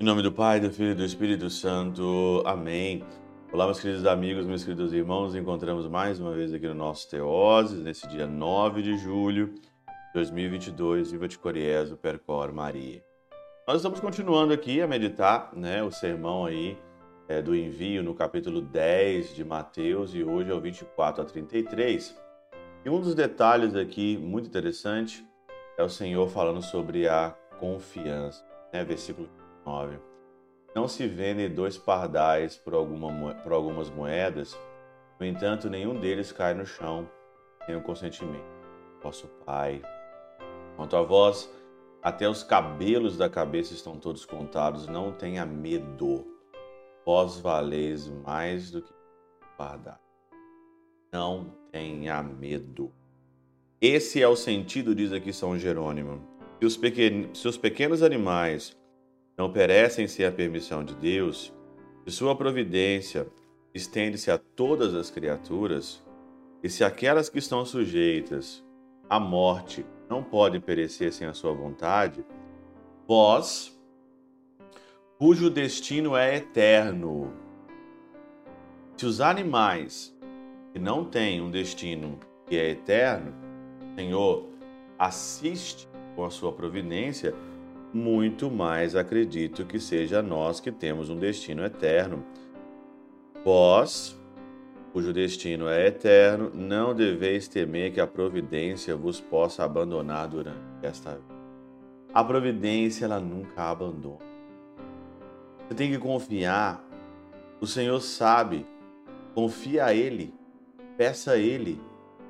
Em nome do Pai, do Filho e do Espírito Santo. Amém. Olá, meus queridos amigos, meus queridos irmãos. Nos encontramos mais uma vez aqui no nosso Teoses, nesse dia 9 de julho de 2022. Viva de Coriezo, Percor Maria. Nós estamos continuando aqui a meditar né, o sermão aí é, do envio no capítulo 10 de Mateus e hoje é o 24 a 33. E um dos detalhes aqui muito interessante é o Senhor falando sobre a confiança, né? versículo 9. Não se vendem dois pardais por, alguma, por algumas moedas, no entanto, nenhum deles cai no chão sem o consentimento. Vosso Pai. Quanto a vós, até os cabelos da cabeça estão todos contados, não tenha medo. Vós valeis mais do que pardais. Não tenha medo. Esse é o sentido, diz aqui São Jerônimo. Se os, pequenos, se os pequenos animais não perecem sem a permissão de Deus, se sua providência estende-se a todas as criaturas, e se aquelas que estão sujeitas à morte não podem perecer sem a sua vontade, vós, cujo destino é eterno, se os animais que não têm um destino que é eterno, Senhor, assiste com a sua providência muito mais acredito que seja nós que temos um destino eterno. Vós, cujo destino é eterno, não deveis temer que a providência vos possa abandonar durante esta vida. A providência, ela nunca abandona. Você tem que confiar. O Senhor sabe. Confia a Ele. Peça a Ele.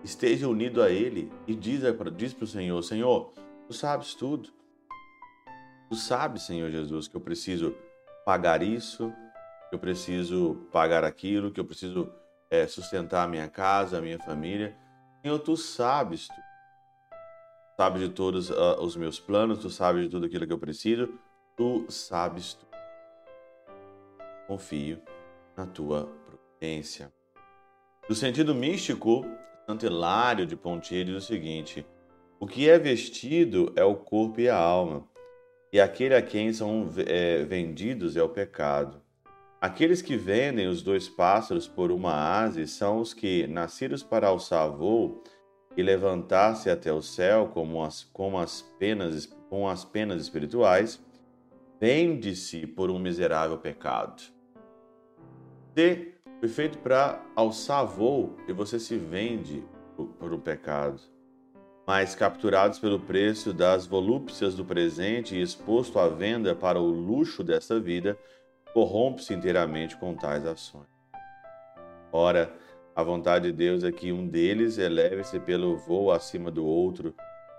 Esteja unido a Ele. E diz, diz para o Senhor: Senhor, tu sabes tudo. Tu sabes, Senhor Jesus, que eu preciso pagar isso, que eu preciso pagar aquilo, que eu preciso é, sustentar a minha casa, a minha família. Senhor, tu sabes, tu sabes de todos uh, os meus planos, tu sabes de tudo aquilo que eu preciso, tu sabes tu. Confio na tua providência. No sentido místico, Santo Hilário de Pontier diz o seguinte: o que é vestido é o corpo e a alma e aquele a quem são é, vendidos é o pecado. Aqueles que vendem os dois pássaros por uma ase são os que, nascidos para alçar voo e levantar-se até o céu como as, como as penas, com as penas espirituais, vende-se por um miserável pecado. Você foi feito para alçar voo e você se vende por, um pecado mas capturados pelo preço das volúpcias do presente e exposto à venda para o luxo desta vida, corrompe-se inteiramente com tais ações. Ora, a vontade de Deus é que um deles eleve-se pelo voo acima do outro,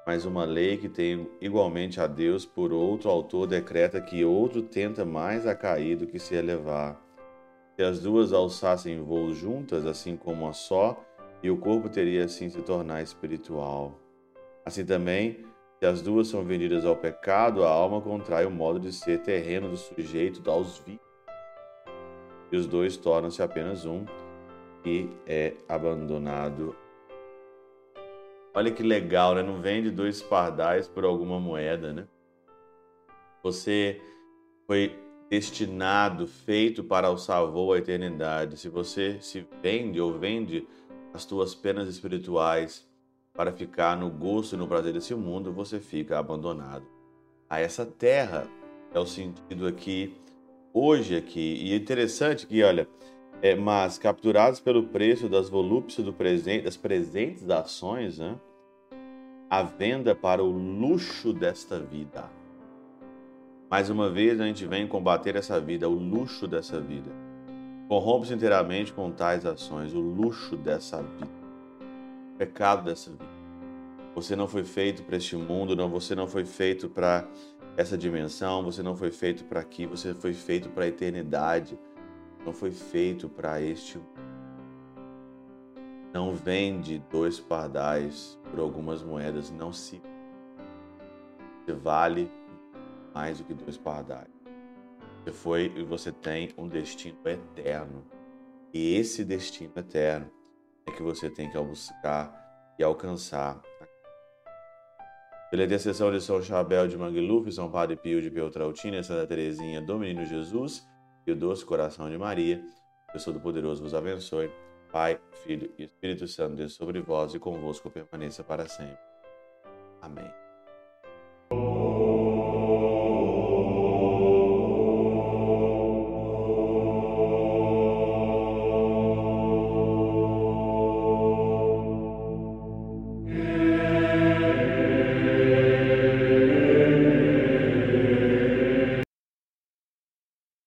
mas uma lei que tem igualmente a Deus por outro autor decreta que outro tenta mais a cair do que se elevar. Se as duas alçassem voos juntas, assim como a só, e o corpo teria assim se tornar espiritual. Assim também, se as duas são vendidas ao pecado, a alma contrai o modo de ser terreno do sujeito aos vivos. E os dois tornam-se apenas um e é abandonado. Olha que legal, né? Não vende dois pardais por alguma moeda, né? Você foi destinado, feito para o salvou a eternidade. Se você se vende ou vende as tuas penas espirituais para ficar no gosto e no prazer desse mundo, você fica abandonado a essa terra. É o sentido aqui, hoje aqui. E é interessante que, olha, é, mas capturados pelo preço das volúpcias do presente, das presentes ações, né? A venda para o luxo desta vida. Mais uma vez a gente vem combater essa vida, o luxo dessa vida. Corrompe-se inteiramente com tais ações, o luxo dessa vida pecado dessa vida. Você não foi feito para este mundo, não, você não foi feito para essa dimensão, você não foi feito para aqui, você foi feito para a eternidade. Não foi feito para este não vende dois pardais por algumas moedas, não se vale mais do que dois pardais. Você foi e você tem um destino eterno. E esse destino eterno é que você tem que buscar e alcançar. Pela intercessão de São Chabel de Mangluf, São Padre Pio de Peltrautina, Santa Teresinha do Menino Jesus e o Doce Coração de Maria, eu sou do Poderoso vos abençoe. Pai, Filho e Espírito Santo, Deus sobre vós e convosco permaneça para sempre. Amém.